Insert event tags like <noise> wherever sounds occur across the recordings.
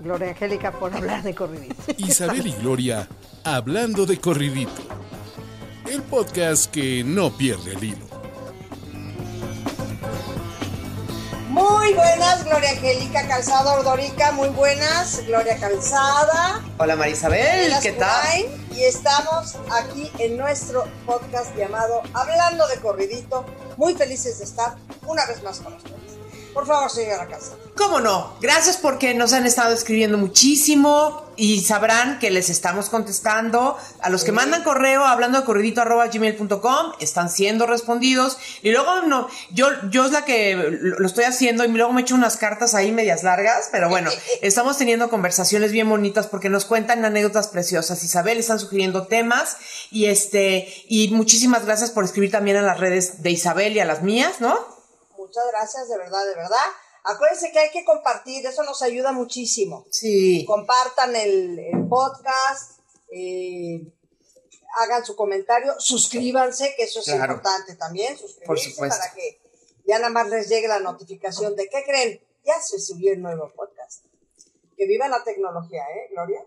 Gloria Angélica, por hablar de corridito. <laughs> Isabel y Gloria hablando de corridito. El podcast que no pierde el hilo. Muy buenas, Gloria Angélica Calzada Ordorica, muy buenas, Gloria Calzada. Hola Marisabel, ¿qué tal? Y estamos aquí en nuestro podcast llamado Hablando de Corridito. Muy felices de estar una vez más con ustedes. Por favor, señora Calzada. ¿Cómo no? Gracias porque nos han estado escribiendo muchísimo y sabrán que les estamos contestando. A los que mandan correo hablando de corridito arroba gmail.com están siendo respondidos. Y luego no, yo, yo es la que lo estoy haciendo y luego me echo unas cartas ahí medias largas, pero bueno, <laughs> estamos teniendo conversaciones bien bonitas porque nos cuentan anécdotas preciosas. Isabel están sugiriendo temas y este, y muchísimas gracias por escribir también a las redes de Isabel y a las mías, ¿no? Muchas gracias, de verdad, de verdad. Acuérdense que hay que compartir, eso nos ayuda muchísimo. Sí. Compartan el, el podcast, eh, hagan su comentario, suscríbanse, que eso es Claro. importante también, supuesto. para que ya nada más les llegue la notificación de ¿qué creen? Ya se subió el nuevo podcast. Que viva la tecnología, ¿eh, Gloria?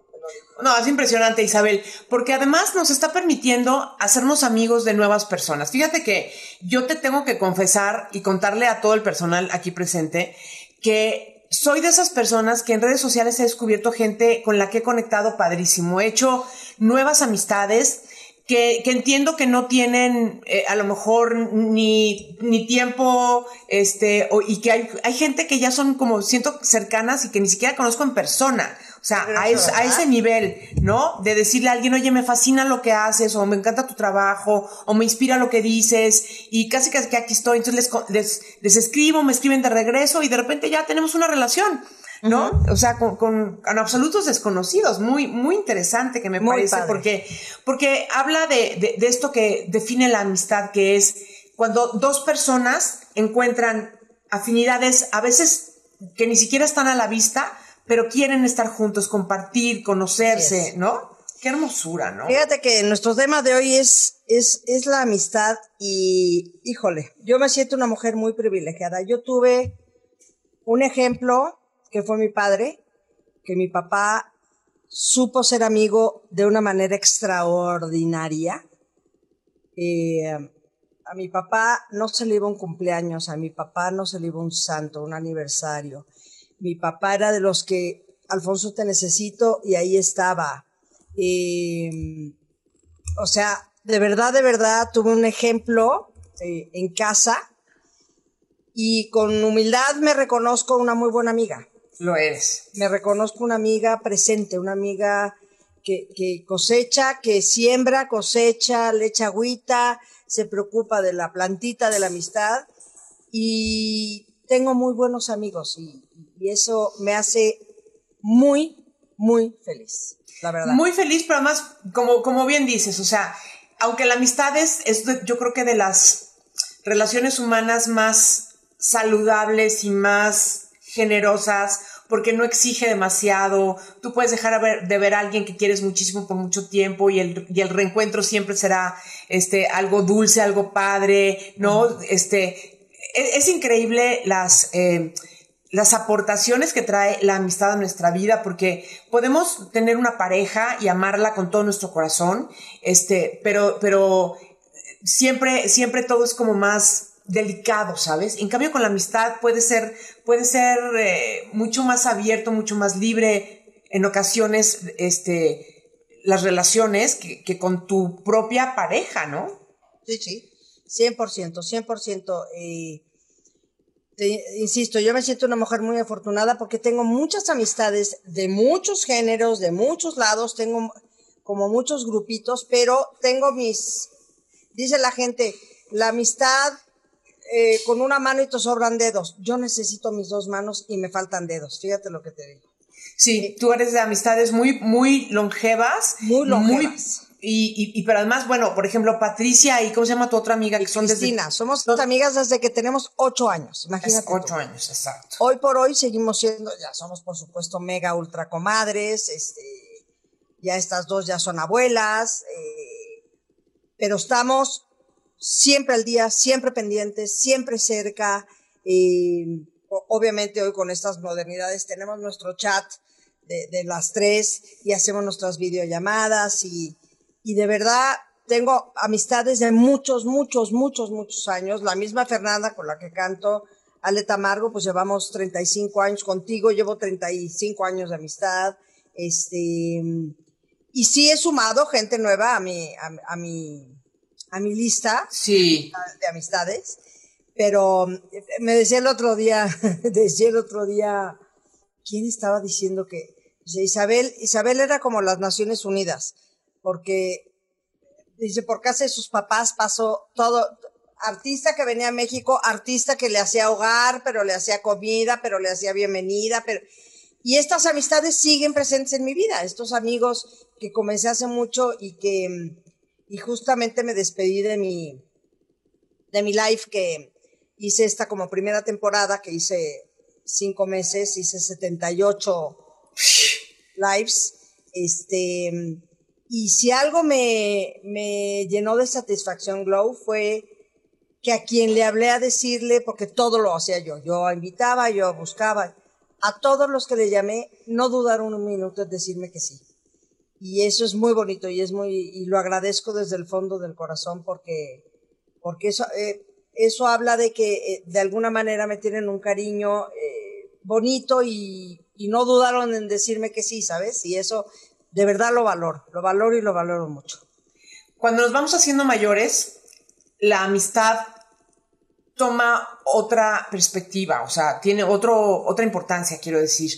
No, es impresionante, Isabel, porque además nos está permitiendo hacernos amigos de nuevas personas. Fíjate que yo te tengo que confesar y contarle a todo el personal aquí presente que soy de esas personas que en redes sociales he descubierto gente con la que he conectado padrísimo. He hecho nuevas amistades que, que entiendo que no tienen eh, a lo mejor ni, ni tiempo, este, o- y que hay, hay gente que ya son como siento cercanas y que ni siquiera conozco en persona. O sea, a, es- a ese nivel, ¿no? De decirle a alguien, oye, me fascina lo que haces, o me encanta tu trabajo, o me inspira lo que dices, y casi casi que aquí estoy. Entonces les, les, les escribo, me escriben de regreso, y de repente ya tenemos una relación. ¿No? O sea, con, con, con absolutos desconocidos. Muy, muy interesante que me Muy parece, padre. porque, porque habla de, de, de esto que define la amistad, que es cuando dos personas encuentran afinidades, a veces que ni siquiera están a la vista, pero quieren estar juntos, compartir, conocerse. ¿no? Qué hermosura, ¿no? Fíjate que nuestro tema de hoy es, es, es la amistad y, híjole, yo me siento una mujer muy privilegiada. Yo tuve un ejemplo que fue mi padre, que mi papá supo ser amigo de una manera extraordinaria. Eh, a mi papá no se le iba un cumpleaños, a mi papá no se le iba un santo, un aniversario. Mi papá era de los que, Alfonso, te necesito y ahí estaba. Eh, o sea, de verdad, de verdad, tuve un ejemplo eh, en casa y con humildad me reconozco una muy buena amiga. Lo eres. Me reconozco una amiga presente, una amiga que, que cosecha, que siembra, cosecha, le echa agüita, se preocupa de la plantita de la amistad y tengo muy buenos amigos y, y eso me hace muy, muy feliz, la verdad. Muy feliz, pero además, como, como bien dices, o sea, aunque la amistad es, es de- yo creo que de las relaciones humanas más saludables y más generosas, porque no exige demasiado, tú puedes dejar de ver a alguien que quieres muchísimo por mucho tiempo y el, y el reencuentro siempre será este, algo dulce, algo padre, ¿no? Este, es, es increíble las... eh, las aportaciones que trae la amistad a nuestra vida, porque podemos tener una pareja y amarla con todo nuestro corazón, este, pero, pero siempre, siempre todo es como más delicado, ¿sabes? En cambio, con la amistad puede ser, puede ser eh, mucho más abierto, mucho más libre en ocasiones, este, las relaciones que, con tu propia pareja, ¿no? Sí, sí, 100%, 100%. Eh, te- insisto, yo me siento una mujer muy afortunada porque tengo muchas amistades de muchos géneros, de muchos lados, tengo como muchos grupitos, pero tengo mis, dice la gente, la amistad eh, con una mano y te sobran dedos. Yo necesito mis dos manos y me faltan dedos. Fíjate lo que te digo. Sí, tú eres de amistades muy, muy longevas. Muy longevas. Y, y, pero además, bueno, por ejemplo, Patricia y ¿cómo se llama tu otra amiga? Que son Cristina, desde, somos amigas desde que tenemos ocho años, imagínate. Ocho años, exacto. Hoy por hoy seguimos siendo, ya somos por supuesto mega ultra comadres, este, ya estas dos ya son abuelas, eh, pero estamos siempre al día, siempre pendientes, siempre cerca. Eh, obviamente hoy con estas modernidades tenemos nuestro chat de, las tres y hacemos nuestras videollamadas y, y de verdad tengo amistades de muchos, muchos, muchos, muchos años. La misma Fernanda con la que canto, Ale Tamargo, pues llevamos 35 años contigo, llevo 35 años de amistad. Este, y sí he sumado gente nueva a mi, a, mi, a mi lista sí. de amistades. Pero me decía el otro día, <laughs> decía el otro día, ¿quién estaba diciendo que Isabel, Isabel era como las Naciones Unidas, porque dice, por casa de sus papás pasó todo, artista que venía a México, artista que le hacía hogar, pero le hacía comida, pero le hacía bienvenida, pero y estas amistades siguen presentes en mi vida, estos amigos que comencé hace mucho y que y justamente me despedí de mi de mi live que hice esta como primera temporada que hice cinco meses, hice 78 lives, este, y si algo me, me llenó de satisfacción, Glow, fue que a quien le hablé a decirle, porque todo lo hacía yo, yo invitaba, yo buscaba, a todos los que le llamé, no dudaron un minuto en decirme que sí. Y eso es muy bonito y es muy, y lo agradezco desde el fondo del corazón porque, porque eso, eh, eso habla de que eh, de alguna manera me tienen un cariño eh, bonito y, no dudaron en decirme que sí, ¿sabes? Y eso de verdad lo valoro, lo valoro y lo valoro mucho. Cuando nos vamos haciendo mayores, la amistad toma otra perspectiva, o sea, tiene otro, otra importancia, quiero decir.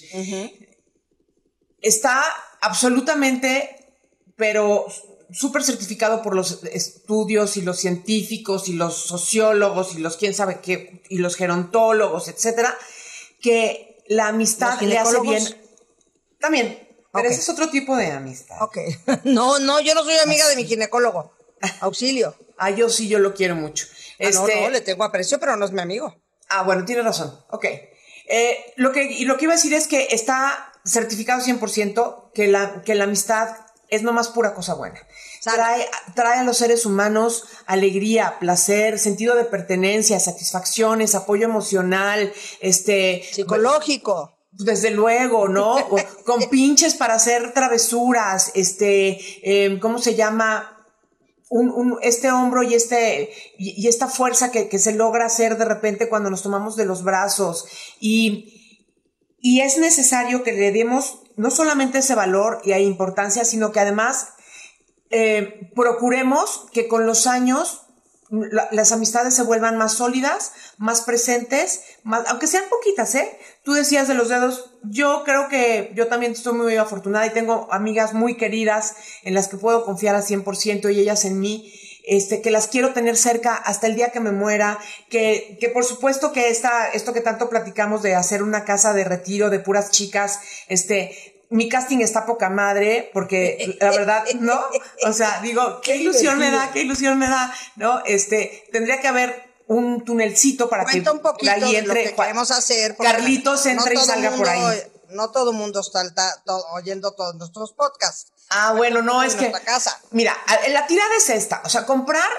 Está absolutamente, pero súper certificado por los estudios y los científicos y los sociólogos y los quién sabe qué, y los gerontólogos, etcétera, que la amistad le hace bien. También, pero ese es otro tipo de amistad. Ok. <laughs> No, no, yo no soy amiga de mi ginecólogo. Auxilio. ah, yo sí, yo lo quiero mucho. Ah, no, este no, le tengo aprecio, pero no es mi amigo. Ah, bueno, tiene razón. Ok. Eh, lo, que, y lo que iba a decir es que está certificado 100% que la, que la amistad es nomás pura cosa buena. Trae, trae, a los seres humanos alegría, placer, sentido de pertenencia, satisfacciones, apoyo emocional, este psicológico. Desde luego, ¿no? Con <laughs> pinches para hacer travesuras, este, em, ¿cómo se llama? Un, este hombro y, este, y, esta fuerza que, que, se logra hacer de repente cuando nos tomamos de los brazos. Y, y es necesario que le demos no solamente ese valor y hay importancia, sino que además eh, procuremos que con los años las amistades se vuelvan más sólidas, más presentes, más, aunque sean poquitas, ¿eh? Tú decías de los dedos, yo creo que yo también estoy muy afortunada y tengo amigas muy queridas en las que puedo confiar al 100% y ellas en mí. Este, que las quiero tener cerca hasta el día que me muera, que, que por supuesto que esta, esto que tanto platicamos de hacer una casa de retiro de puras chicas, este, mi casting está poca madre, porque la verdad, ¿no? O sea, digo, qué ilusión me da, qué ilusión me da, ¿no? Este, tendría que haber un tunelcito para que un poquito ahí entre, lo que queremos hacer. Carlitos entre y salga por ahí. No todo el mundo está oyendo todos nuestros podcasts. Ah, bueno, no, es que. Casa. Mira, la tirada es esta. O sea, comprar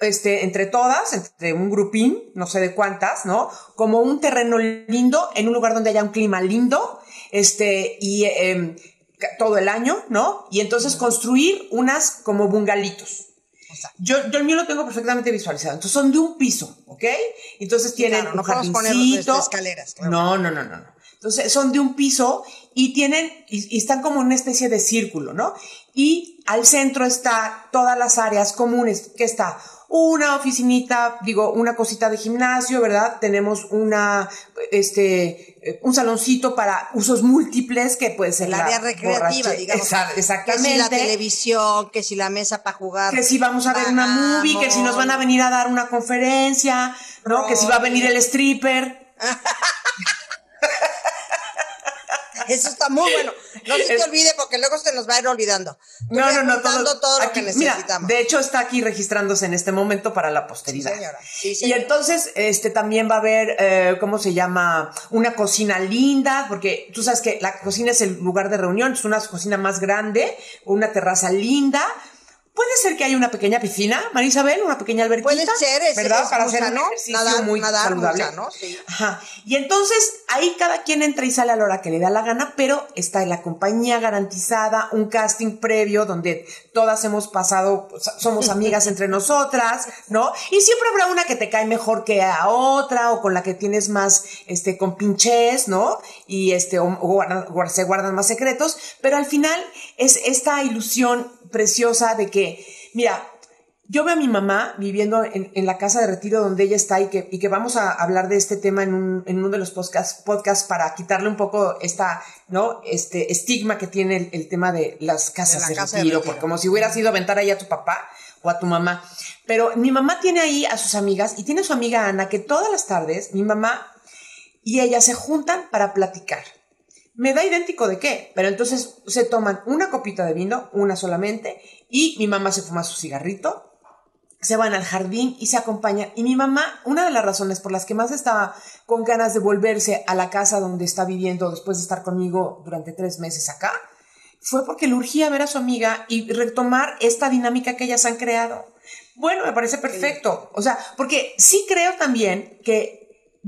este, entre todas, entre un grupín, no sé de cuántas, ¿no? Como un terreno lindo, en un lugar donde haya un clima lindo, este, y em, todo el año, ¿no? Y entonces construir unas como bungalitos. Yo, yo el mío lo tengo perfectamente visualizado. Entonces son de un piso, ¿ok? Entonces tienen un jardincito. escaleras. No, no, no, no, no. Entonces son de un piso y tienen, y, están como en una especie de círculo, ¿no? Y al centro está todas las áreas comunes, que está una oficinita, digo, una cosita de gimnasio, ¿verdad? Tenemos una, este, eh, un saloncito para usos múltiples que puede ser la área recreativa, digamos. exactamente. Que si la televisión, que si la mesa para jugar. Que si vamos a ver una movie, que si nos van a venir a dar una conferencia, ¿no? Que si va a venir el stripper. <laughs> Eso está muy bueno. No se te olvide porque luego se nos va a ir olvidando. Tú No, no, no, apuntando todo, lo que mira, necesitamos. de hecho, está aquí registrándose en este momento para la posteridad. Sí, señora. Sí, y entonces, este, también va a haber, eh, ¿cómo se llama? Una cocina linda, porque tú sabes que la cocina es el lugar de reunión, es una cocina más grande, una terraza linda. Puede ser que haya una pequeña piscina, María Isabel, una pequeña alberquita. Puede ser, es- ¿verdad? es Para hacer un ejercicio nadar- muy nadar saludable. sí. Ajá. Y entonces ahí cada quien entra y sale a la hora que le da la gana, pero está la compañía garantizada, un casting previo donde todas hemos pasado, pues, somos amigas entre <laughs> nosotras, ¿no? Y siempre habrá una que te cae mejor que a otra o con la que tienes más, este, con pinches, ¿no? Y este, o, se guardan más secretos, pero al final es esta ilusión preciosa de que, mira, yo veo a mi mamá viviendo en, en la casa de retiro donde ella está y que, y que vamos a hablar de este tema en, un, en uno de los podcasts, podcasts para quitarle un poco esta, ¿no? Este estigma que tiene el, el tema de las casas la de, casa de retiro, retiro. porque como si hubiera sido aventar ahí a tu papá o a tu mamá. Pero mi mamá tiene ahí a sus amigas y tiene a su amiga Ana que todas las tardes mi mamá y ella se juntan para platicar. Me da idéntico de qué, pero entonces se toman una copita de vino, una solamente, y mi mamá se fuma su cigarrito, se van al jardín y se acompañan. Y mi mamá, una de las razones por las que más estaba con ganas de volverse a la casa donde está viviendo después de estar conmigo durante tres meses acá, fue porque le urgía ver a su amiga y retomar esta dinámica que ellas han creado. Bueno, me parece perfecto. O sea, porque sí creo también que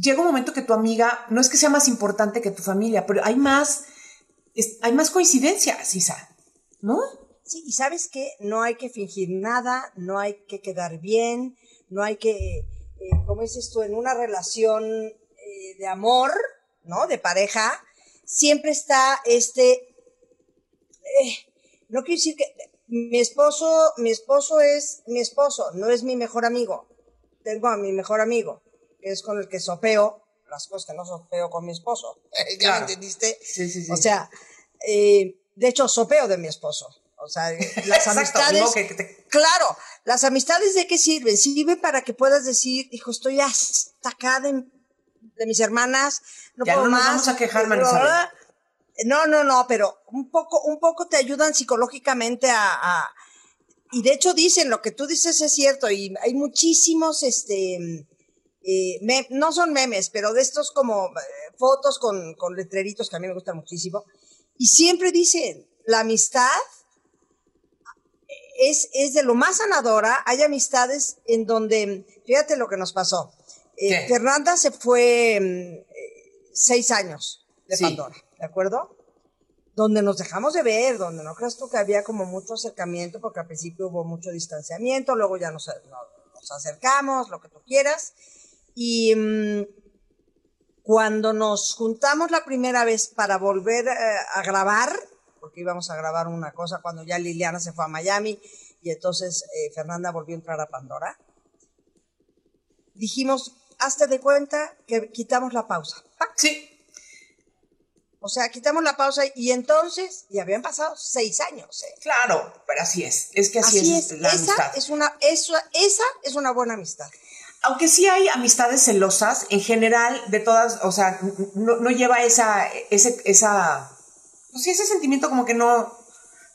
llega un momento que tu amiga no es que sea más importante que tu familia, pero hay más, hay más coincidencias, Isa, ¿no? Sí, y sabes qué, no hay que fingir nada, no hay que quedar bien, no hay que, eh, como dices tú, en una relación eh, de amor, ¿no? De pareja, siempre está este, eh, no quiero decir que mi esposo, mi esposo es mi esposo, no es mi mejor amigo. Tengo a mi mejor amigo, que es con el que sopeo las cosas que no sopeo con mi esposo. <laughs> ¿Ya Claro. me entendiste? Sí, sí, sí. O sea, eh, de hecho, sopeo de mi esposo. O sea, <laughs> las Exacto, amistades. que- te- Claro, las amistades de qué sirven? Sirven para que puedas decir, hijo, estoy hasta acá de, de mis hermanas, no Ya puedo no nos más. vamos a quejar, Marisabel. No, no, no, pero un poco, un poco te ayudan psicológicamente a, a- y de hecho dicen lo que tú dices es cierto y hay muchísimos, este, eh, me- no son memes, pero de estos como eh, fotos con, con letreritos que a mí me gustan muchísimo y siempre dicen la amistad es, es de lo más sanadora. Hay amistades en donde, fíjate lo que nos pasó. Eh. Fernanda se fue mm, eh, seis años de Sí. Pandora, ¿de acuerdo? Donde nos dejamos de ver, donde no creas tú que había como mucho acercamiento, porque al principio hubo mucho distanciamiento, luego ya nos, no- nos acercamos, lo que tú quieras. Y mm, cuando nos juntamos la primera vez para volver eh, a grabar, porque íbamos a grabar una cosa cuando ya Liliana se fue a Miami y entonces eh, Fernanda volvió a entrar a Pandora, dijimos, hazte de cuenta que quitamos la pausa. ¡Pac! Sí, O sea, quitamos la pausa y entonces, y habían pasado seis años. ¿eh? claro, pero así es. Es que así, Así es, es, la esa amistad. es una, eso, esa es una buena amistad. Aunque sí hay amistades celosas, en general, de todas, o sea, no, no lleva esa, ese, esa, pues sí, ese sentimiento como que no,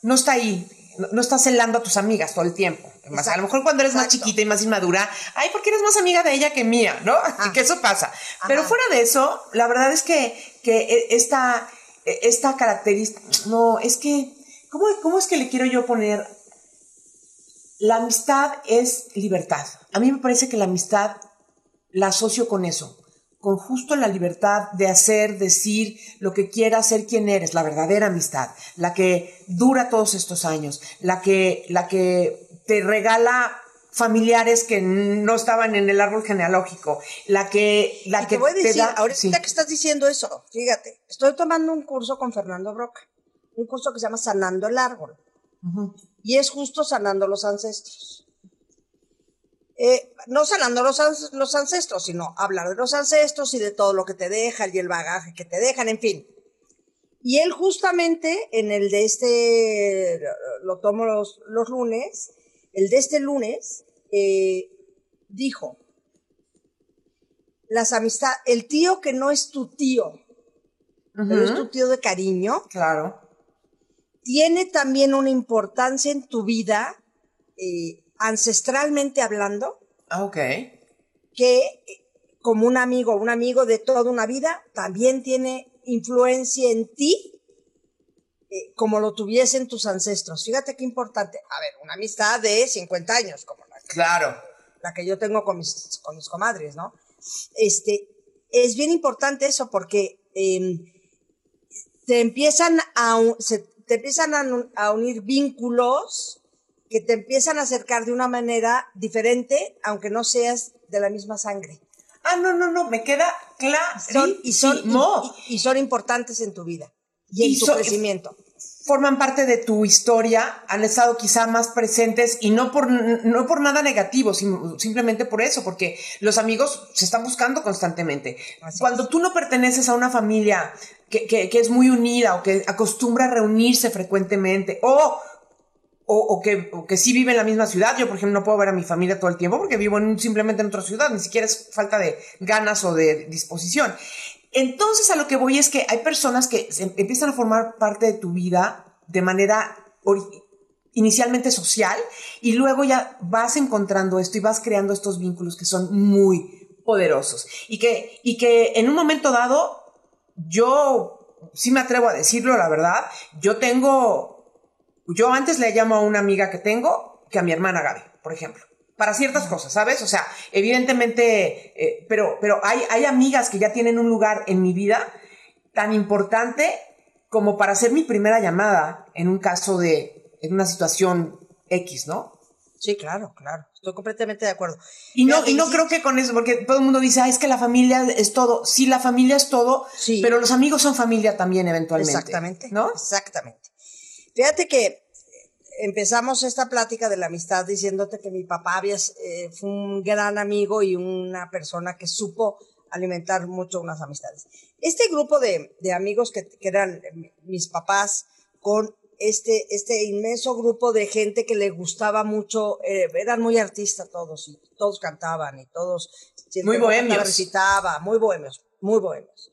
no está ahí, no, no estás celando a tus amigas todo el tiempo. A lo mejor cuando eres más chiquita y más inmadura, ay, porque eres más amiga de ella que mía, ¿no? <laughs> que eso pasa. Pero Ajá. fuera de eso, la verdad es que, que e- esta, e- esta característica, no, es que, ¿cómo, ¿cómo es que le quiero yo poner la amistad es libertad. A mí me parece que la amistad la asocio con eso, con justo la libertad de hacer, decir lo que quieras, ser quien eres, la verdadera amistad, la que dura todos estos años, la que, la que te regala familiares que no estaban en el árbol genealógico, la que, la y que te voy a decir, da, ahorita sí. que estás diciendo eso, fíjate, estoy tomando un curso con Fernando Broca, un curso que se llama Sanando el Árbol. Y es justo sanando los ancestros. Eh, no sanando los, los ancestros, sino hablar de los ancestros y de todo lo que te dejan y el bagaje que te dejan, en fin. Y él justamente en el de este, lo tomo los, los lunes, el de este lunes, eh, dijo, las amistades, el tío que no es tu tío, pero es tu tío de cariño. Claro. Tiene también una importancia en tu vida, eh, ancestralmente hablando, Ah, ok. que eh, como un amigo, un amigo de toda una vida, también tiene influencia en ti, eh, como lo tuviesen tus ancestros. Fíjate qué importante. A ver, una amistad de 50 años, como la, Claro. la que yo tengo con mis, con mis comadres, ¿no? Este, es bien importante eso porque em, te empiezan a, se- te empiezan a, unir vínculos que te empiezan a acercar de una manera diferente, aunque no seas de la misma sangre. Ah, no, no, no, me queda Son, y, son, y- y- y son importantes en tu vida y en tu so- crecimiento. Forman parte de tu historia, han estado quizá más presentes y no por, no por nada negativo, sim- simplemente por eso, porque los amigos se están buscando constantemente. Así Cuando es. tú no perteneces a una familia que, que- que es muy unida o que acostumbra a reunirse frecuentemente o, o, o que, o que sí vive en la misma ciudad, yo por ejemplo no puedo ver a mi familia todo el tiempo porque vivo en, simplemente en otra ciudad, ni siquiera es falta de ganas o de disposición. Entonces a lo que voy es que hay personas que empiezan a formar parte de tu vida de manera inicialmente social y luego ya vas encontrando esto y vas creando estos vínculos que son muy poderosos y que, y que en un momento dado yo sí me atrevo a decirlo, la verdad, yo tengo, yo antes le llamo a una amiga que tengo que a mi hermana Gaby, por ejemplo. Para ciertas cosas, ¿sabes? O sea, evidentemente, eh, pero, pero hay, hay amigas que ya tienen un lugar en mi vida tan importante como para hacer mi primera llamada en un caso de, en una situación X, ¿no? Sí, claro, claro. Estoy completamente de acuerdo. Y no, y no creo que con eso, porque todo el mundo dice, ah, es que la familia es todo. Sí, la familia es todo, Sí. pero los amigos son familia también eventualmente. Exactamente. ¿No? Exactamente. Fíjate que empezamos esta plática de la amistad diciéndote que mi papá había, eh, fue un gran amigo y una persona que supo alimentar mucho unas amistades. Este grupo de, de amigos que, que eran eh, mis papás con este, este inmenso grupo de gente que le gustaba mucho, eh, eran muy artistas todos y todos cantaban y todos... Muy bohemios. Recitaba, muy bohemios, muy bohemios.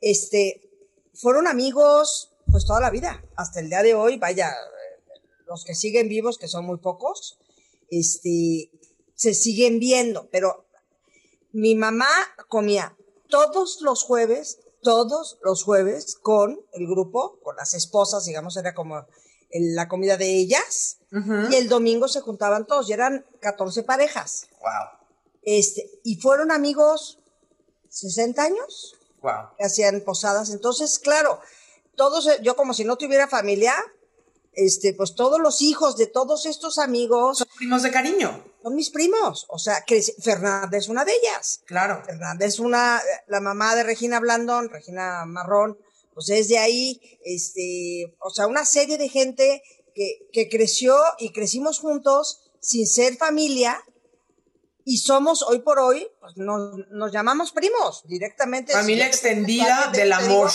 Este, fueron amigos pues toda la vida, hasta el día de hoy, vaya, los que siguen vivos, que son muy pocos, este, se siguen viendo, pero mi mamá comía todos los jueves, todos los jueves con el grupo, con las esposas, digamos, era como la comida de ellas, y el domingo se juntaban todos, y eran 14 parejas, Wow, este, y fueron amigos 60 años, wow. que hacían posadas. Entonces, claro, todos, yo como si no tuviera familia, este, pues todos los hijos de todos estos amigos Son primos de cariño, son mis primos. O sea, que Fernanda es una de ellas. claro. Fernanda es una, la mamá de Regina Blandón, Regina Marrón, pues es de ahí, este, o sea, una serie de gente que, que creció y crecimos juntos sin ser familia y somos hoy por hoy, pues nos, nos llamamos primos directamente. Familia extendida del te digo, amor.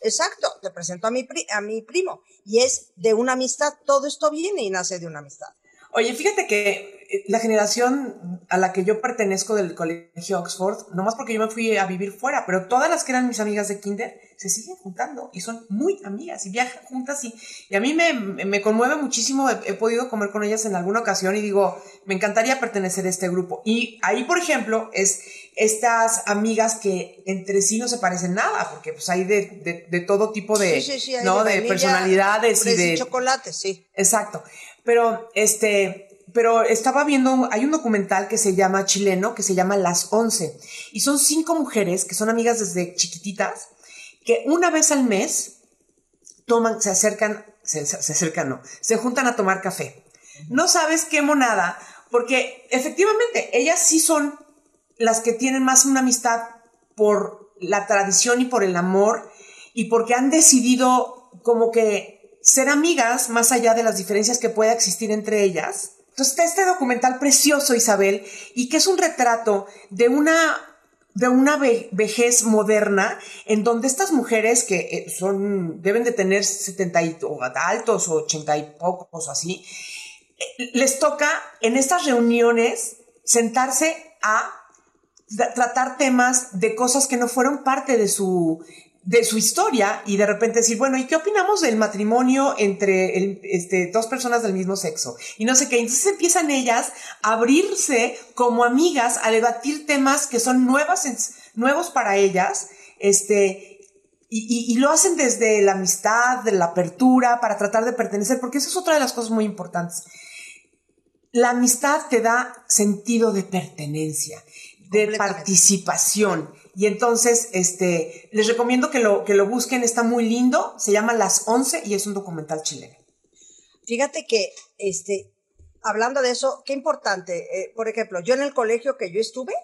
Exacto, te presento a mi, pri- a mi primo y es de una amistad, todo esto viene y nace de una amistad. Oye, fíjate que eh, la generación a la que yo pertenezco del colegio Oxford, nomás porque yo me fui a vivir fuera, pero todas las que eran mis amigas de kinder se siguen juntando y son muy amigas y viajan juntas y, y a mí me, me conmueve muchísimo, he, he podido comer con ellas en alguna ocasión y digo, me encantaría pertenecer a este grupo. Y ahí, por ejemplo, es estas amigas que entre sí no se parecen nada, porque pues hay de, de, de todo tipo de, Sí, sí, sí, ¿no? de personalidades y de... chocolate, sí. Exacto. Pero este, pero estaba viendo, hay un documental que se llama chileno, que se llama Las Once. Y son cinco mujeres que son amigas desde chiquititas, que una vez al mes toman, se acercan, se, se acercan, no, se juntan a tomar café. No sabes qué monada, porque efectivamente ellas sí son las que tienen más una amistad por la tradición y por el amor y porque han decidido como que ser amigas más allá de las diferencias que pueda existir entre ellas. Entonces está este documental precioso, Isabel, y que es un retrato de una de una ve- vejez moderna en donde estas mujeres que eh, son deben de tener 70 y, o altos o 80 y pocos o así, eh, les toca en estas reuniones sentarse a tratar temas de cosas que no fueron parte de su de su historia y de repente decir, bueno, ¿y qué opinamos del matrimonio entre este, dos personas del mismo sexo? Y no sé qué. Entonces empiezan ellas a abrirse como amigas a debatir temas que son nuevas, nuevos para ellas, este, y, lo hacen desde la amistad, de la apertura, para tratar de pertenecer, porque eso es otra de las cosas muy importantes. La amistad te da sentido de pertenencia, de participación. Y entonces, este, les recomiendo que lo, que lo busquen, está muy lindo, se llama Las Once y es un documental chileno. Fíjate que, este, hablando de eso, qué importante, eh, por ejemplo, yo en el colegio que yo estuve,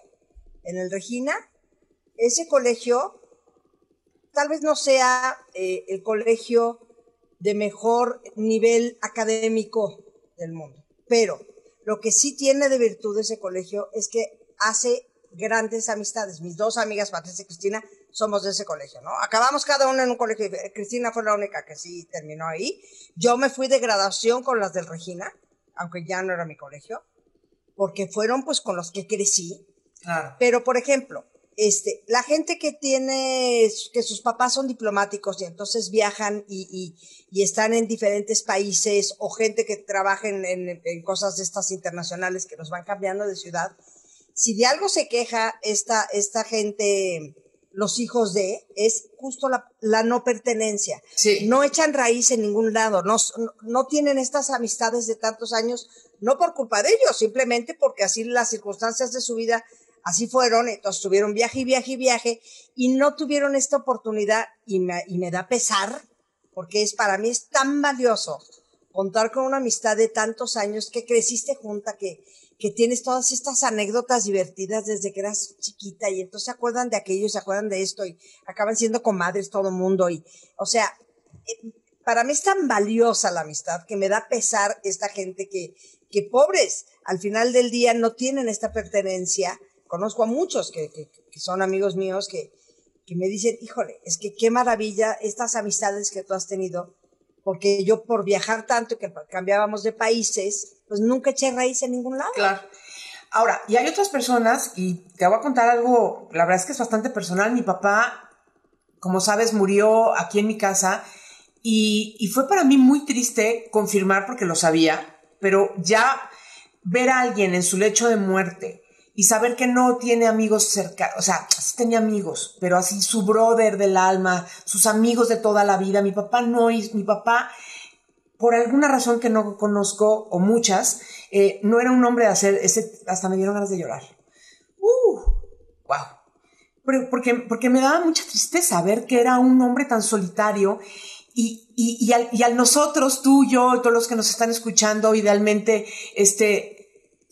en el Regina, ese colegio tal vez no sea eh, el colegio de mejor nivel académico del mundo, pero lo que sí tiene de virtud ese colegio es que hace grandes amistades. Mis dos amigas, Patricia y Cristina, somos de ese colegio, ¿no? Acabamos cada una en un colegio. Cristina fue la única que sí terminó ahí. Yo me fui de graduación con las del Regina, aunque ya no era mi colegio, porque fueron pues con los que crecí. Claro. Pero, por ejemplo, este, la gente que tiene, que sus papás son diplomáticos y entonces viajan y, y, están en diferentes países, o gente que trabaja en, en, cosas de estas internacionales que nos van cambiando de ciudad, si de algo se queja esta, esta gente, los hijos de, es justo la, la no pertenencia. No echan raíz en ningún lado, no, no tienen estas amistades de tantos años, no por culpa de ellos, simplemente porque así las circunstancias de su vida así fueron, entonces tuvieron viaje y viaje y viaje y no tuvieron esta oportunidad y me, y me da pesar porque es para mí es tan valioso contar con una amistad de tantos años que creciste junta, que, que tienes todas estas anécdotas divertidas desde que eras chiquita y entonces se acuerdan de aquello, se acuerdan de esto y acaban siendo comadres todo el mundo y, o sea, eh, para mí es tan valiosa la amistad que me da pesar esta gente que, que pobres, al final del día no tienen esta pertenencia. Conozco a muchos que, que, que son amigos míos que, que me dicen, híjole, es que qué maravilla estas amistades que tú has tenido, porque yo por viajar tanto que cambiábamos de países, pues nunca eché raíz en ningún lado. Claro. Ahora, y hay otras personas, y te voy a contar algo, la verdad es que es bastante personal. Mi papá, como sabes, murió aquí en mi casa y, y fue para mí muy triste confirmar porque lo sabía, pero ya ver a alguien en su lecho de muerte y saber que no tiene amigos cercanos, o sea, sí tenía amigos, pero así su brother del alma, sus amigos de toda la vida, mi papá no, mi papá por alguna razón que no conozco, o muchas, eh, no era un hombre de hacer ese, hasta me dieron ganas de llorar. ¡Uh! ¡Wow! Porque, porque me daba mucha tristeza ver que era un hombre tan solitario y, y, y, al, y al nosotros, tú, yo, todos los que nos están escuchando, idealmente, este,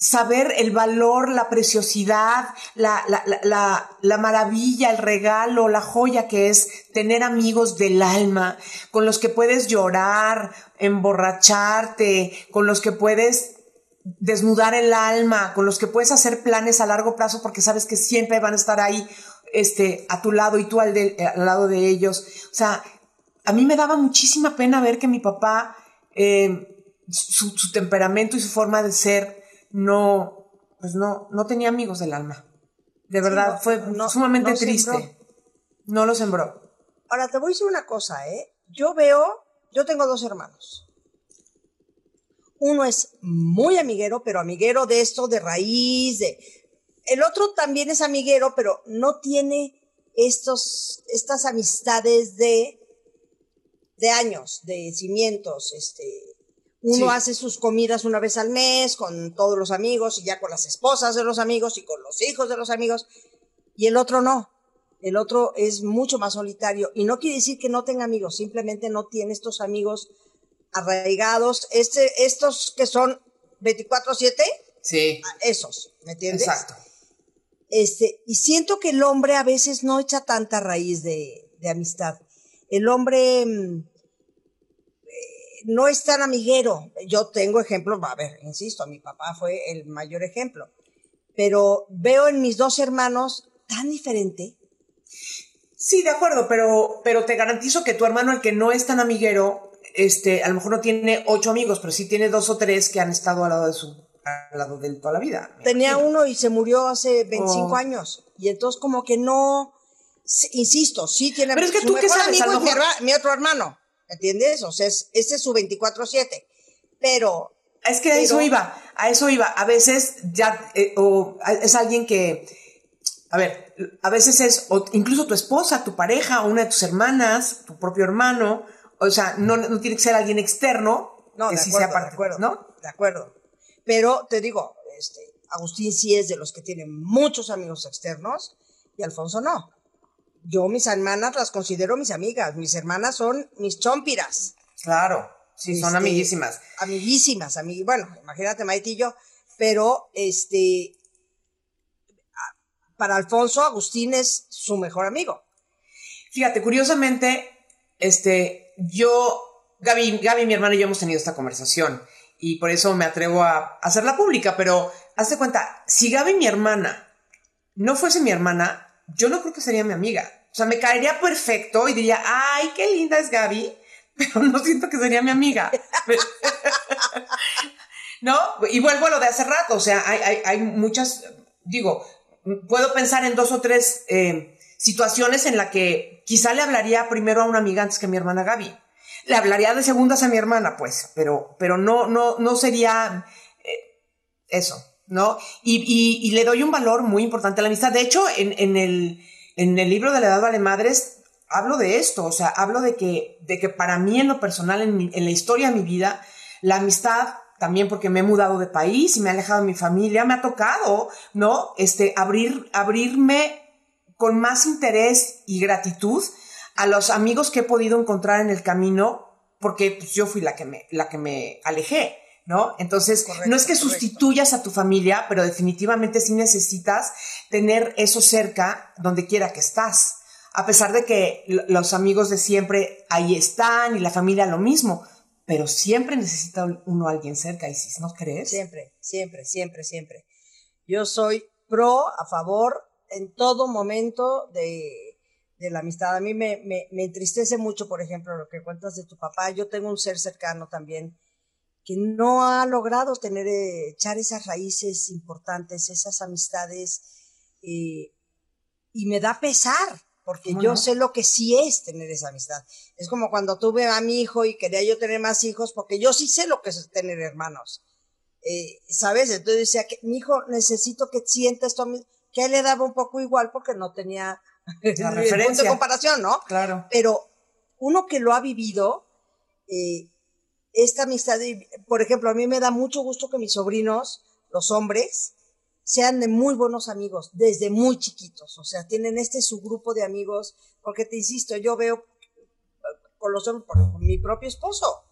saber el valor, la preciosidad, la, la, la, la, maravilla, el regalo, la joya que es tener amigos del alma, con los que puedes llorar, emborracharte, con los que puedes desnudar el alma, con los que puedes hacer planes a largo plazo porque sabes que siempre van a estar ahí este, a tu lado y tú al, al lado de ellos. O sea, a mí me daba muchísima pena ver que mi papá, eh, su temperamento y su forma de ser, no, pues no, no tenía amigos del alma. De verdad, fue sumamente triste. No lo sembró. Ahora te voy a decir una cosa, ¿eh? Yo veo, yo tengo dos hermanos. Uno es muy amiguero, pero amiguero de esto, de raíz, de... El otro también es amiguero, pero no tiene estos, estas amistades de, de años, de cimientos, este, uno hace sus comidas una vez al mes con todos los amigos y ya con las esposas de los amigos y con los hijos de los amigos. Y el otro no. El otro es mucho más solitario. Y no quiere decir que no tenga amigos, simplemente no tiene estos amigos arraigados. Este, estos que son 24-7. Sí. Esos, ¿me entiendes? Exacto. Este, y siento que el hombre a veces no echa tanta raíz de, de amistad. El hombre mm, no es tan amiguero. Yo tengo ejemplos, a ver, insisto, mi papá fue el mayor ejemplo, pero veo en mis dos hermanos tan diferente. Sí, de acuerdo, pero, pero te garantizo que tu hermano, el que no es tan amiguero, este, a lo mejor no tiene ocho amigos, pero sí tiene dos o tres que han estado al lado de su, al lado de él toda la vida. Tenía uno y se murió hace 25 años. Y entonces como que no, insisto, sí tiene Pero es que tú qué sabes, a amigo lo mi otro hermano, ¿entiendes? O sea, es, ese es su 24/7. Pero Es que a eso iba, a eso iba. A veces ya, eh, o es alguien que, a ver, a veces es o incluso tu esposa, tu pareja, una de tus hermanas, tu propio hermano. O sea, no, no tiene que ser alguien externo No, que de sí acuerdo, sea parte, de acuerdo, ¿no? De acuerdo. Pero te digo, este, Agustín sí es de los que tiene muchos amigos externos y Alfonso no. Yo mis hermanas las considero mis amigas, mis hermanas son mis chompiras. Claro, sí, son Este, amiguísimas. Amiguísimas, amig bueno, imagínate Maite y yo, pero este, para Alfonso, Agustín es su mejor amigo. Fíjate, curiosamente, este, yo, Gaby, Gaby, mi hermana y yo hemos tenido esta conversación y por eso me atrevo a hacerla pública, pero hazte cuenta, si Gaby, mi hermana, no fuese mi hermana, yo no creo que sería mi amiga. O sea, me caería perfecto y diría, ay, qué linda es Gaby, <laughs> pero no siento que sería mi amiga. <laughs> ¿No? Y vuelvo a lo de hace rato, o sea, hay, hay, hay muchas, digo, puedo pensar en dos o tres eh, situaciones en la que quizá le hablaría primero a una amiga antes que a mi hermana Gaby. Le hablaría de segundas a mi hermana, pues, pero, pero no, no, no sería eh, eso, ¿no? Y, y- y le doy un valor muy importante a la amistad. De hecho, en, en el, en el libro de la edad vale madres, hablo de esto, o sea, hablo de que, de que para mí en lo personal, en, mi- en la historia de mi vida, la amistad, también porque me he mudado de país y me he alejado de mi familia, me ha tocado, ¿no? Este, abrir, abrirme con más interés y gratitud a los amigos que he podido encontrar en el camino, porque pues, yo fui la que me, la que me alejé, ¿no? Entonces, Correcto, no es que correcto. sustituyas a tu familia, pero definitivamente sí necesitas tener eso cerca donde quiera que estás. A pesar de que los amigos de siempre ahí están y la familia lo mismo, pero siempre necesita uno a alguien cerca, Isis, ¿no crees? Siempre, siempre, siempre, siempre. Yo soy pro, a favor, en todo momento de, de la amistad. A mí me, me, me entristece mucho, por ejemplo, lo que cuentas de tu papá. Yo tengo un ser cercano también que no ha logrado tener, eh, echar esas raíces importantes, esas amistades, eh, y me da pesar, porque ¿Cómo yo no? sé lo que sí es tener esa amistad. Es como cuando tuve a mi hijo y quería yo tener más hijos, porque yo sí sé lo que es tener hermanos. Eh, ¿Sabes? Entonces decía que mi hijo necesito que sienta esto a mí, que a él le daba un poco igual porque no tenía <laughs> el punto de referencia. comparación, ¿no? Claro. Pero uno que lo ha vivido, eh, esta amistad, y, por ejemplo, a mí me da mucho gusto que mis sobrinos, los hombres, sean de muy buenos amigos desde muy chiquitos. O sea, tienen este su grupo de amigos, porque te insisto, yo veo con los hombres, por mi propio esposo.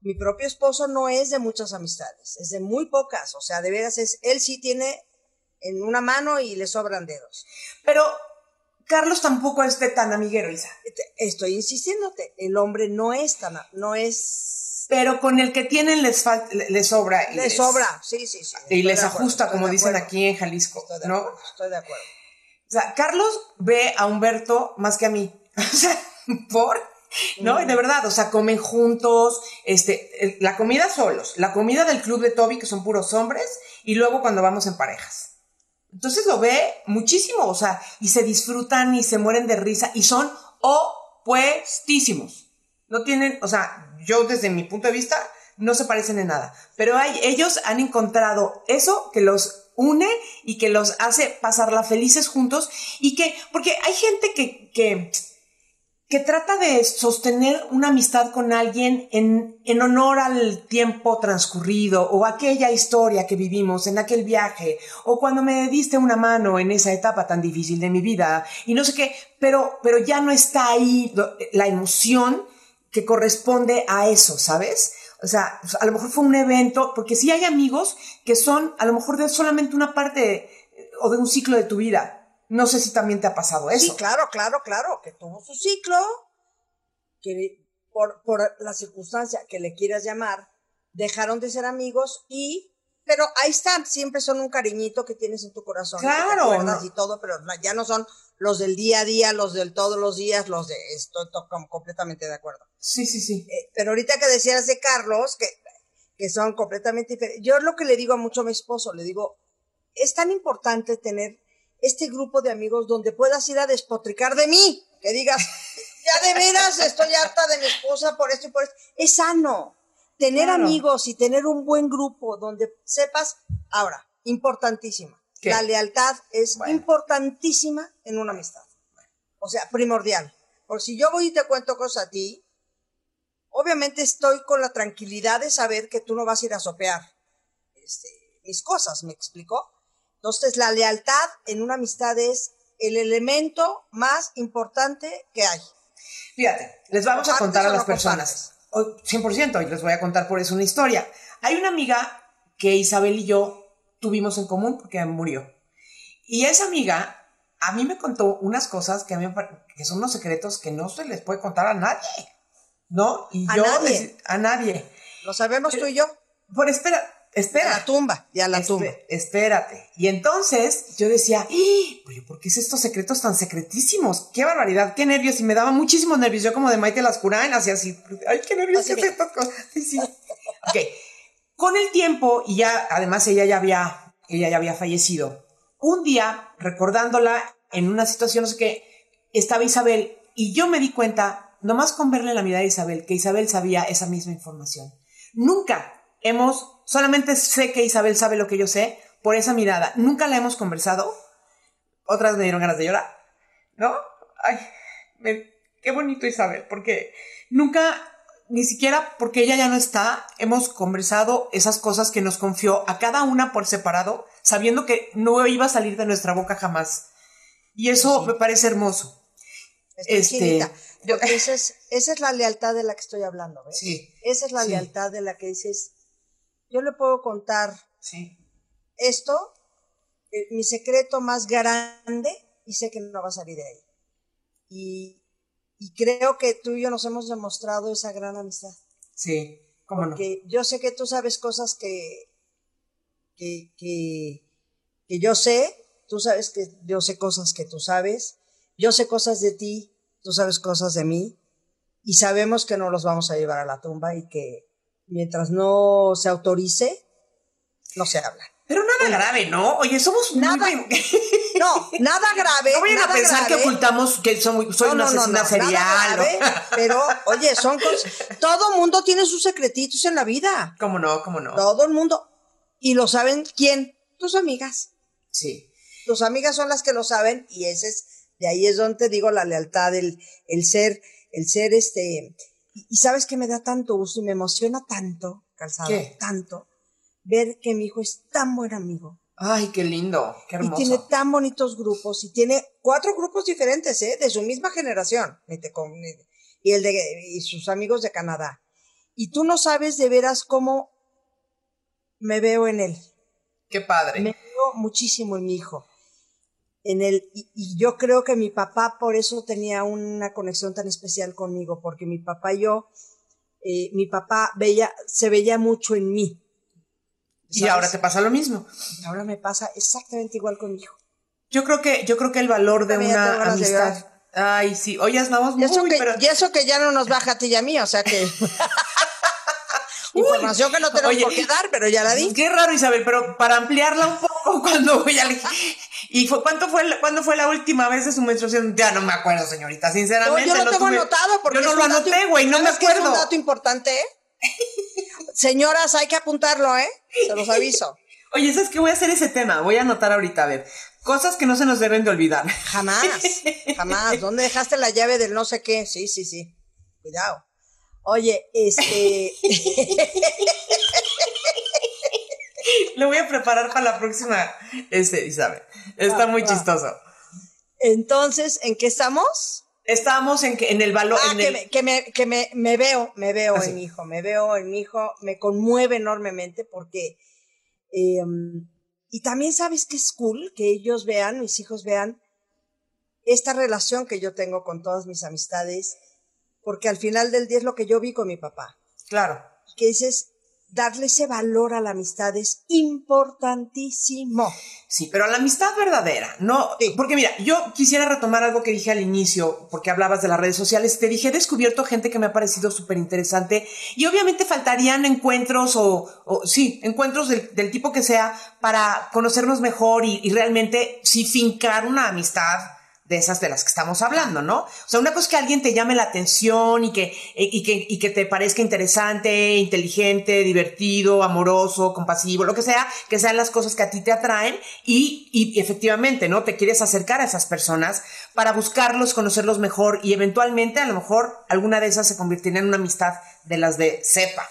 Mi propio esposo no es de muchas amistades, es de muy pocas. O sea, de veras es, él sí tiene en una mano y le sobran dedos. Pero Carlos tampoco es tan amiguero, Isa. Estoy insistiéndote, el hombre no es tan, no es, Pero con el que tienen les, fal- le- les sobra. y le les- sobra, sí, sí, sí. Y les acuerdo, ajusta, como dicen aquí en Jalisco, Estoy de ¿no? acuerdo, estoy de acuerdo. O sea, Carlos ve a Humberto más que a mí. <laughs> O sea, por. ¿No? Y de verdad, o sea, comen juntos, este, el- la comida solos, la comida del club de Toby, que son puros hombres, y luego cuando vamos en parejas. Entonces lo ve muchísimo, o sea, y se disfrutan y se mueren de risa, y son opuestísimos. No tienen, o sea, yo desde mi punto de vista, no se parecen en nada. Pero hay, ellos han encontrado eso que los une y que los hace pasarla felices juntos y que, porque hay gente que, que, que trata de sostener una amistad con alguien en, en honor al tiempo transcurrido o aquella historia que vivimos en aquel viaje o cuando me diste una mano en esa etapa tan difícil de mi vida y no sé qué, pero, pero ya no está ahí la emoción que corresponde a eso, ¿sabes? O sea, pues, a lo mejor fue un evento, porque sí hay amigos que son a lo mejor de solamente una parte eh, o de un ciclo de tu vida. No sé si también te ha pasado eso. Sí, claro, claro, claro, que tuvo su ciclo, que por, por la circunstancia que le quieras llamar, dejaron de ser amigos y, pero ahí están, siempre son un cariñito que tienes en tu corazón. Claro, no. y todo, pero ya no son los del día a día, los del todos los días, los de, estoy to- com- completamente de acuerdo. Sí, sí, sí. Eh, pero ahorita que decías de Carlos, que, que son completamente diferentes, yo lo que le digo a mucho a mi esposo, le digo, es tan importante tener este grupo de amigos donde puedas ir a despotricar de mí, que digas, <laughs> ya de veras estoy harta de mi esposa por esto y por esto. Es sano tener Claro. amigos y tener un buen grupo donde sepas, ahora, importantísima, ¿Qué? la lealtad es Bueno. importantísima en una amistad. O sea, primordial. Porque si yo voy y te cuento cosas a ti, obviamente estoy con la tranquilidad de saber que tú no vas a ir a sopear este, mis cosas, ¿me explicó? Entonces, la lealtad en una amistad es el elemento más importante que hay. Fíjate, les vamos a ¿Compartes contar a las no personas. O- 100%, y les voy a contar por eso una historia. Hay una amiga que Isabel y yo tuvimos en común porque murió. Y esa amiga a mí me contó unas cosas que, a mí que son unos secretos que no se les puede contar a nadie. ¿No? Y A yo nadie. les- a nadie. Lo sabemos tú y yo. Por espera, A espera. la tumba, y a la Espe- tumba. Espérate. Y entonces yo decía, oye, ¿por qué es estos secretos tan secretísimos? ¡Qué barbaridad! ¡Qué nervios! Y me daba muchísimos nervios. Yo como de Maite Lascurain, hacía así, ¡ay, qué nervios! ¿Qué? Sí, sí. Ok. Con el tiempo, y ya, además ella ya había, ella ya había fallecido, un día, recordándola en una situación, no sé qué, estaba Isabel, y yo me di cuenta, nomás con verle la mirada a Isabel, que Isabel sabía esa misma información. Nunca hemos, solamente sé que Isabel sabe lo que yo sé por esa mirada. Nunca la hemos conversado. Otras me dieron ganas de llorar, ¿no? Ay, me- qué bonito Isabel, porque nunca, ni siquiera porque ella ya no está, hemos conversado esas cosas que nos confió a cada una por separado, sabiendo que no iba a salir de nuestra boca jamás. Y eso me parece hermoso. Estoy Este, chinita, yo- <laughs> esa es, esa es la lealtad de la que estoy hablando, ¿ves? Sí, Esa es la sí. lealtad de la que dices, yo le puedo contar sí. esto, eh, mi secreto más grande, y sé que no va a salir de ahí. Y, y creo que tú y yo nos hemos demostrado esa gran amistad. Sí, cómo no. Porque yo sé que tú sabes cosas que, que, que, que yo sé, tú sabes que yo sé cosas que tú sabes, yo sé cosas de ti, tú sabes cosas de mí, y sabemos que no los vamos a llevar a la tumba y que mientras no se autorice, no se habla. Pero nada grave, ¿no? Oye, somos Nada. <laughs> No, nada grave. No vayan a pensar que ocultamos que soy, soy una asesina serial. nada ¿no? grave, <laughs> pero, oye, son cosas. Todo mundo tiene sus secretitos en la vida. ¿Cómo no? ¿Cómo no? Todo el mundo. ¿Y lo saben quién? Tus amigas. Sí. Tus amigas son las que lo saben y ese es, de ahí es donde te digo la lealtad, el, el ser, el ser este. Y, y sabes que me da tanto gusto y me emociona tanto, calzado, ¿Qué? tanto, ver que mi hijo es tan buen amigo. Ay, qué lindo, qué Y hermoso. tiene tan bonitos grupos y tiene cuatro grupos diferentes, ¿eh? De su misma generación. Y el de y sus amigos de Canadá. Y tú no sabes de veras cómo me veo en él. Qué padre. Me veo muchísimo en mi hijo. En él, y, y yo creo que mi papá por eso tenía una conexión tan especial conmigo, porque mi papá y yo, eh, mi papá veía, se veía mucho en mí. y ahora te pasa lo mismo. Ahora me pasa exactamente igual con mi hijo. Yo creo que, yo creo que el valor de También ya una amistad. Ay, sí. Hoy andamos Y muy, que, pero. y eso que ya no nos baja a ti y a mí, o sea que. <laughs> Información que no tenemos Oye, por qué dar, pero ya la di. Qué raro, Isabel, pero para ampliarla un poco, <laughs> cuando voy a ¿Y fue, cuánto fue, cuándo fue la última vez de su menstruación? Ya no me acuerdo, señorita, No, sinceramente. yo lo tengo tuve- anotado porque Yo no lo anoté, güey, no me ¿sabes qué Es acuerdo. un dato importante, ¿eh? <laughs> Señoras, hay que apuntarlo, ¿eh? Se los aviso. Oye, ¿sabes qué? Voy a hacer ese tema, voy a anotar ahorita, a ver. Cosas que no se nos deben de olvidar. Jamás, <laughs> jamás. ¿Dónde dejaste la llave del no sé qué? Sí, sí, sí. Cuidado. Oye, este. Lo voy a preparar para la próxima, este, Isabel. Está muy chistoso. Entonces, ¿en qué estamos? Estábamos en, que, en el valor. Ah, en que, el- me, que, me, que me, me veo, me veo Ah, en mi hijo, me veo en mi hijo, me conmueve enormemente porque, eh, y también sabes que es cool que ellos vean, mis hijos vean esta relación que yo tengo con todas mis amistades, porque al final del día es lo que yo vi con mi papá, Claro. que dices, darle ese valor a la amistad es importantísimo. Sí, pero a la amistad verdadera, no, porque mira, yo quisiera retomar algo que dije al inicio, porque hablabas de las redes sociales, te dije, he descubierto gente que me ha parecido súper interesante y obviamente faltarían encuentros o, sí, encuentros del, tipo que sea para conocernos mejor y, y realmente sí fincar una amistad de esas de las que estamos hablando, ¿no? O sea, una cosa es que alguien te llame la atención y que, eh, y que, y que te parezca interesante, inteligente, divertido, amoroso, compasivo, lo que sea, que sean las cosas que a ti te atraen y, y efectivamente, ¿no? Te quieres acercar a esas personas para buscarlos, conocerlos mejor y eventualmente a lo mejor alguna de esas se convertiría en una amistad de las de cepa.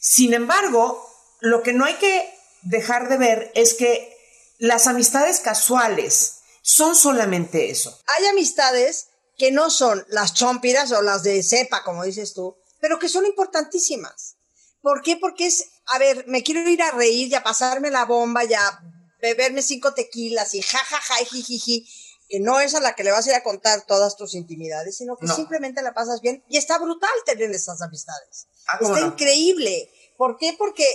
Sin embargo, lo que no hay que dejar de ver es que las amistades casuales, son solamente eso. Hay amistades que no son las chompiras o las de cepa, como dices tú, pero que son importantísimas. ¿Por qué? Porque es, a ver, me quiero ir a reír y a pasarme la bomba y a beberme cinco tequilas y jajaja y jijiji, que no es a la que le vas a ir a contar todas tus intimidades, sino que simplemente la pasas bien y está brutal tener esas amistades. Ah, está increíble. ¿Por qué? Porque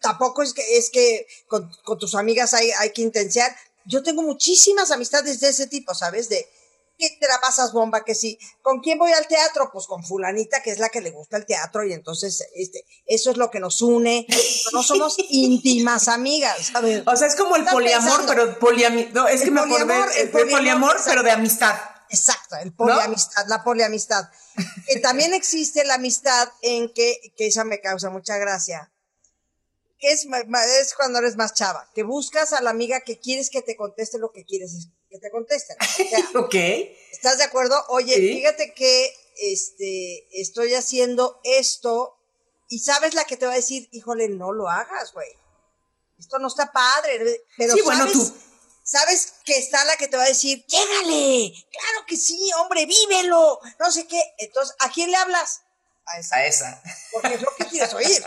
tampoco es que, es que con, tus amigas hay, hay que intensiar, yo tengo muchísimas amistades de ese tipo, ¿sabes? De que te la pasas bomba, que sí. ¿Con quién voy al teatro? Pues con fulanita, que es la que le gusta el teatro, y entonces este, eso es lo que nos une. No somos <laughs> íntimas amigas, ¿sabes? O sea, es como el poliamor, pero poliamor, no, es que me acordé, el, poliamor, pero de amistad. Exacto, el poliamistad, la poliamistad. que también <laughs> existe la amistad en que, que esa me causa mucha gracia, que es, es cuando eres más chava, que buscas a la amiga que quieres que te conteste lo que quieres que te contesten. <laughs> ok. ¿Estás de acuerdo? Oye, fíjate que este, estoy haciendo esto y sabes la que te va a decir, híjole, no lo hagas, güey. Esto no está padre, pero sí, sabes, tú. sabes que está la que te va a decir, llégale, claro que sí, hombre, vívelo, no sé qué. Entonces, ¿a quién le hablas? A esa. esa. Porque es lo que quieres <laughs> oír.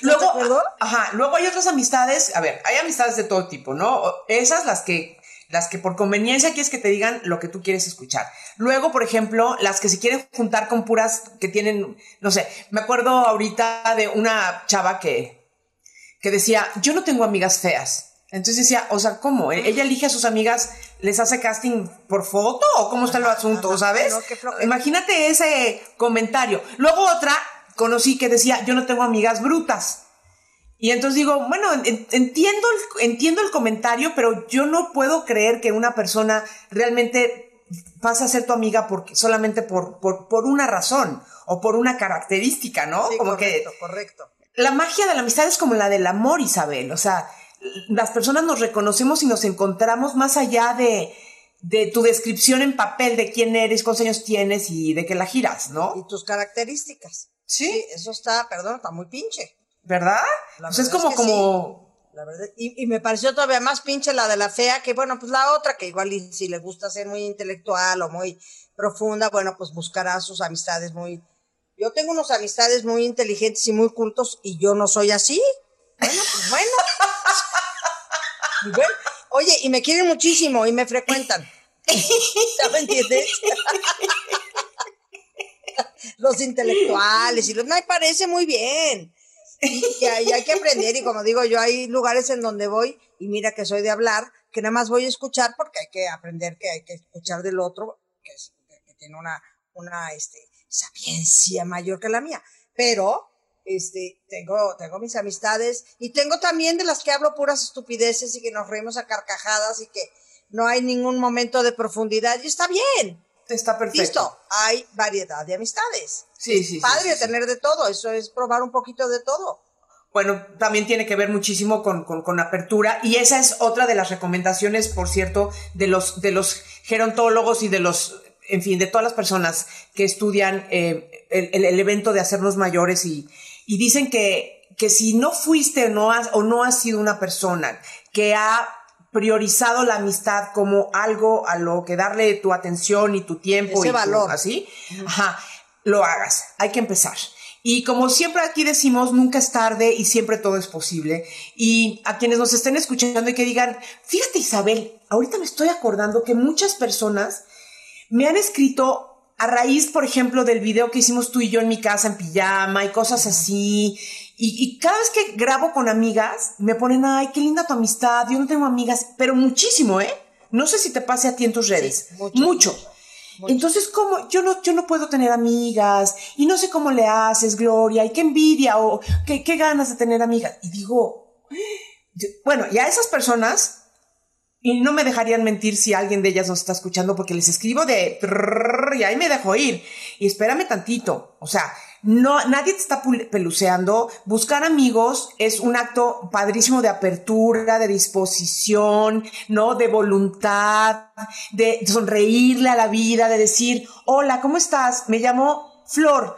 luego, ajá, luego hay otras amistades, a ver, hay amistades de todo tipo, ¿no? Esas las que las que por conveniencia quieres que te digan lo que tú quieres escuchar. Luego, por ejemplo, las que se quieren juntar con puras que tienen, no sé, me acuerdo ahorita de una chava que, que decía, yo no tengo amigas feas. Entonces decía, o sea, ¿cómo? ¿Ella elige a sus amigas, les hace casting por foto o cómo está el asunto, sabes? Imagínate ese comentario. Luego otra conocí que decía, yo no tengo amigas brutas. Y entonces digo, bueno, entiendo el, entiendo el comentario, pero yo no puedo creer que una persona realmente pase a ser tu amiga porque, solamente por, por, por una razón o por una característica, ¿no? como correcto, correcto. La magia de la amistad es como la del amor, Isabel. O sea, las personas nos reconocemos y nos encontramos más allá de, de tu descripción en papel de quién eres, cuántos años tienes y de qué la giras, ¿no? Y tus características. Sí. eso está, perdón, está muy pinche. ¿Verdad? sea, es como, como... La verdad, y, y, me pareció todavía más pinche la de la fea que, bueno, pues la otra, que igual si le gusta ser muy intelectual o muy profunda, bueno, pues buscará sus amistades muy... Yo tengo unos amistades muy inteligentes y muy cultos y yo no soy así. Bueno, pues bueno. Oye, y me quieren muchísimo y me frecuentan. ¿Ya me entiendes? los intelectuales y los... Me parece muy bien. Y, hay que aprender y como digo yo, hay lugares en donde voy y mira que soy de hablar, que nada más voy a escuchar porque hay que aprender que hay que escuchar del otro, que, que tiene una, una este, sapiencia mayor que la mía. Pero este, tengo, tengo mis amistades y tengo también de las que hablo puras estupideces y que nos reímos a carcajadas y que no hay ningún momento de profundidad y está bien. Está perfecto. Listo, hay variedad de amistades. Sí, sí. padre tener de todo, eso es probar un poquito de todo. Bueno, también tiene que ver muchísimo con, con, apertura y esa es otra de las recomendaciones, por cierto, de los, de los gerontólogos y de los, en fin, de todas las personas que estudian eh, el, el, evento de hacernos mayores y, y dicen que, que si no fuiste no has, o no has sido una persona que ha priorizado la amistad como algo a lo que darle tu atención y tu tiempo y valor. así, ajá, lo hagas. Hay que empezar. Y como siempre aquí decimos, nunca es tarde y siempre todo es posible. Y a quienes nos estén escuchando y que digan, fíjate Isabel, ahorita me estoy acordando que muchas personas me han escrito a raíz, por ejemplo, del video que hicimos tú y yo en mi casa en pijama y cosas así, Y, cada vez que grabo con amigas, me ponen, ay, qué linda tu amistad, yo no tengo amigas, pero muchísimo, ¿eh? No sé si te pase a ti en tus redes. mucho. Entonces, ¿cómo? Yo no, yo no puedo tener amigas y no sé cómo le haces, Gloria, y qué envidia o qué, qué ganas de tener amigas. Y digo, bueno, y a esas personas, y no me dejarían mentir si alguien de ellas nos está escuchando porque les escribo de y ahí me dejo ir. Y espérame tantito. O sea, no, nadie te está peluceando. Buscar amigos es un acto padrísimo de apertura, de disposición, ¿no? De voluntad, de sonreírle a la vida, de decir, hola, ¿cómo estás? Me llamo Flor.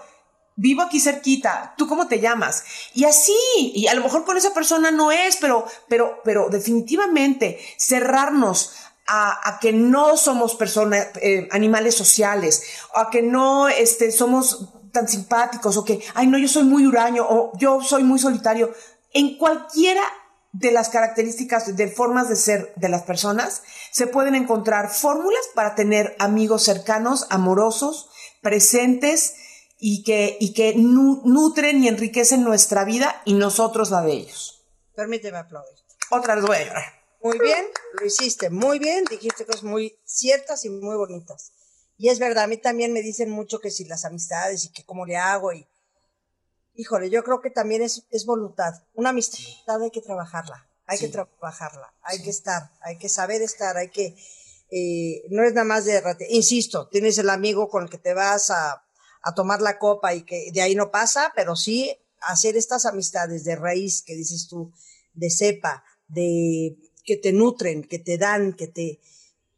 Vivo aquí cerquita. ¿Tú cómo te llamas? Y así, y a lo mejor con esa persona no es, pero, pero, pero definitivamente cerrarnos a, que no somos personas, eh, animales sociales, a que no este, somos tan simpáticos o que, ay, no, yo soy muy huraño o yo soy muy solitario. En cualquiera de las características, de formas de ser de las personas, se pueden encontrar fórmulas para tener amigos cercanos, amorosos, presentes y que, y que nutren y enriquecen nuestra vida y nosotros la de ellos. Permíteme aplaudir. Otra vez voy a llorar. Muy bien, lo hiciste muy bien, dijiste cosas muy ciertas y muy bonitas. Y es verdad, a mí también me dicen mucho que si las amistades y que cómo le hago y... Híjole, yo creo que también es, es voluntad. Una amistad hay que trabajarla, hay que trabajarla, hay que estar, hay que saber estar, hay que... Eh, no es nada más de... Insisto, tienes el amigo con el que te vas a, a tomar la copa y que de ahí no pasa, pero sí hacer estas amistades de raíz que dices tú, de cepa, de que te nutren, que te dan, que te...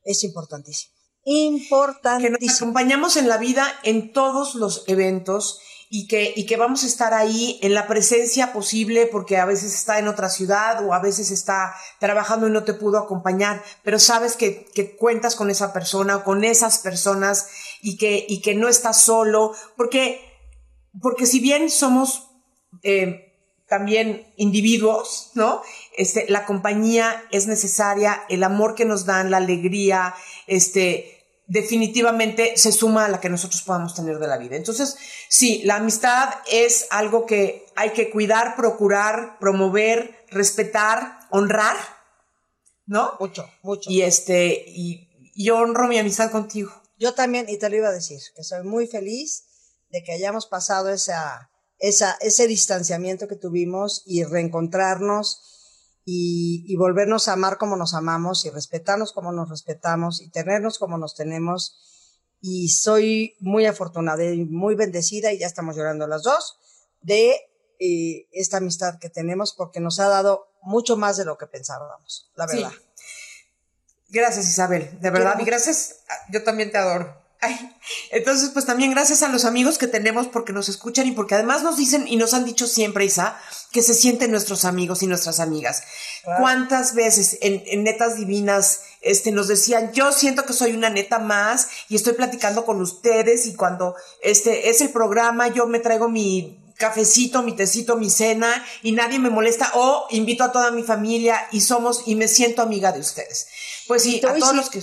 es importantísimo importante. Que nos acompañamos en la vida en todos los eventos y que, y que vamos a estar ahí en la presencia posible porque a veces está en otra ciudad o a veces está trabajando y no te pudo acompañar, pero sabes que, que cuentas con esa persona o con esas personas y que, y que no estás solo, porque, porque si bien somos eh, también individuos, ¿no? Este, la compañía es necesaria, el amor que nos dan, la alegría, este, definitivamente se suma a la que nosotros podamos tener de la vida. Entonces, sí, la amistad es algo que hay que cuidar, procurar, promover, respetar, honrar, ¿no? Mucho, mucho. Y este, y, yo honro mi amistad contigo. Yo también, y te lo iba a decir, que soy muy feliz de que hayamos pasado esa, esa, ese distanciamiento que tuvimos y reencontrarnos y, volvernos a amar como nos amamos y respetarnos como nos respetamos y tenernos como nos tenemos. Y soy muy afortunada y muy bendecida, y ya estamos llorando las dos, de eh, esta amistad que tenemos porque nos ha dado mucho más de lo que pensábamos, la verdad. Gracias, Isabel, de verdad. Y gracias, yo también te adoro. Entonces, pues también gracias a los amigos que tenemos porque nos escuchan y porque además nos dicen y nos han dicho siempre, Isa, que se sienten nuestros amigos y nuestras amigas. ¿Cuántas veces en, netas divinas este, nos decían, yo siento que soy una neta más y estoy platicando con ustedes y cuando este es el programa yo me traigo mi cafecito, mi tecito, mi cena y nadie me molesta o invito a toda mi familia y somos y me siento amiga de ustedes. Pues sí, a todos los que...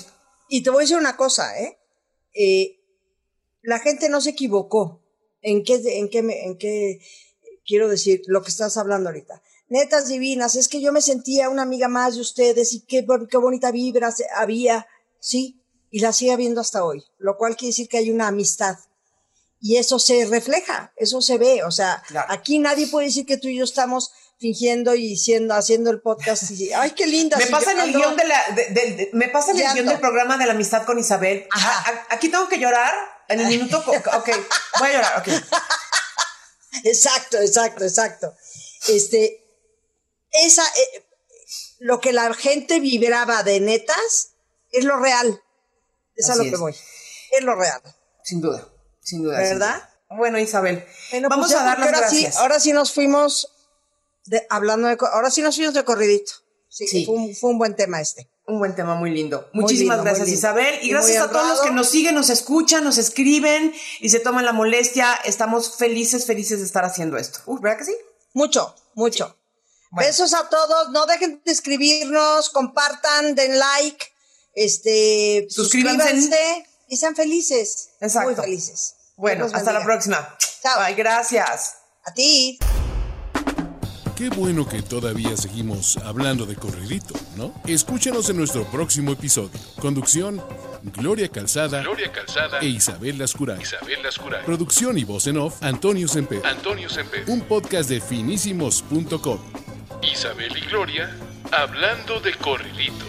Y te voy a decir una cosa, ¿eh? Eh, la gente no se equivocó. ¿En qué, en qué, en qué quiero decir lo que estás hablando ahorita? Netas divinas, es que yo me sentía una amiga más de ustedes y qué, qué bonita vibra había, sí, y la sigue habiendo hasta hoy, lo cual quiere decir que hay una amistad. Y eso se refleja, eso se ve, o sea, aquí nadie puede decir que tú y yo estamos fingiendo y siendo, haciendo el podcast y, ay, qué linda. Me pasa el guion de la, me pasa el guion del programa de la amistad con Isabel. aquí tengo que llorar en el minuto, ok, voy a llorar, ok. Exacto, exacto, exacto. Este, esa, eh, lo que la gente vibraba de netas es lo real. Es a lo que voy. Es lo real. Sin duda, sin duda. ¿Verdad? Bueno, Isabel, vamos pues a dar las gracias. Sí, ahora sí nos fuimos hablando de, ahora sí nos fuimos de corridito. Sí, Fue, un, buen tema este. Un buen tema muy lindo. Muchísimas gracias, Isabel. Y, gracias a todos los que nos siguen, nos escuchan, nos escriben y se toman la molestia. Estamos felices, felices de estar haciendo esto. ¿verdad que sí? Mucho, mucho. Besos a todos. No dejen de escribirnos, compartan, den like, este, suscríbanse, y sean felices. Exacto. Muy felices. Bueno, hasta la próxima. Chao. Bye, gracias. A ti. Qué bueno que todavía seguimos hablando de corridito, ¿no? Escúchanos en nuestro próximo episodio. Conducción, Gloria Calzada, Gloria Calzada e Isabel Lascuray. Isabel Lascuray. Producción y voz en off, Antonio Semper. Antonio Semper. Un podcast de finísimos.com. Isabel y Gloria hablando de corridito.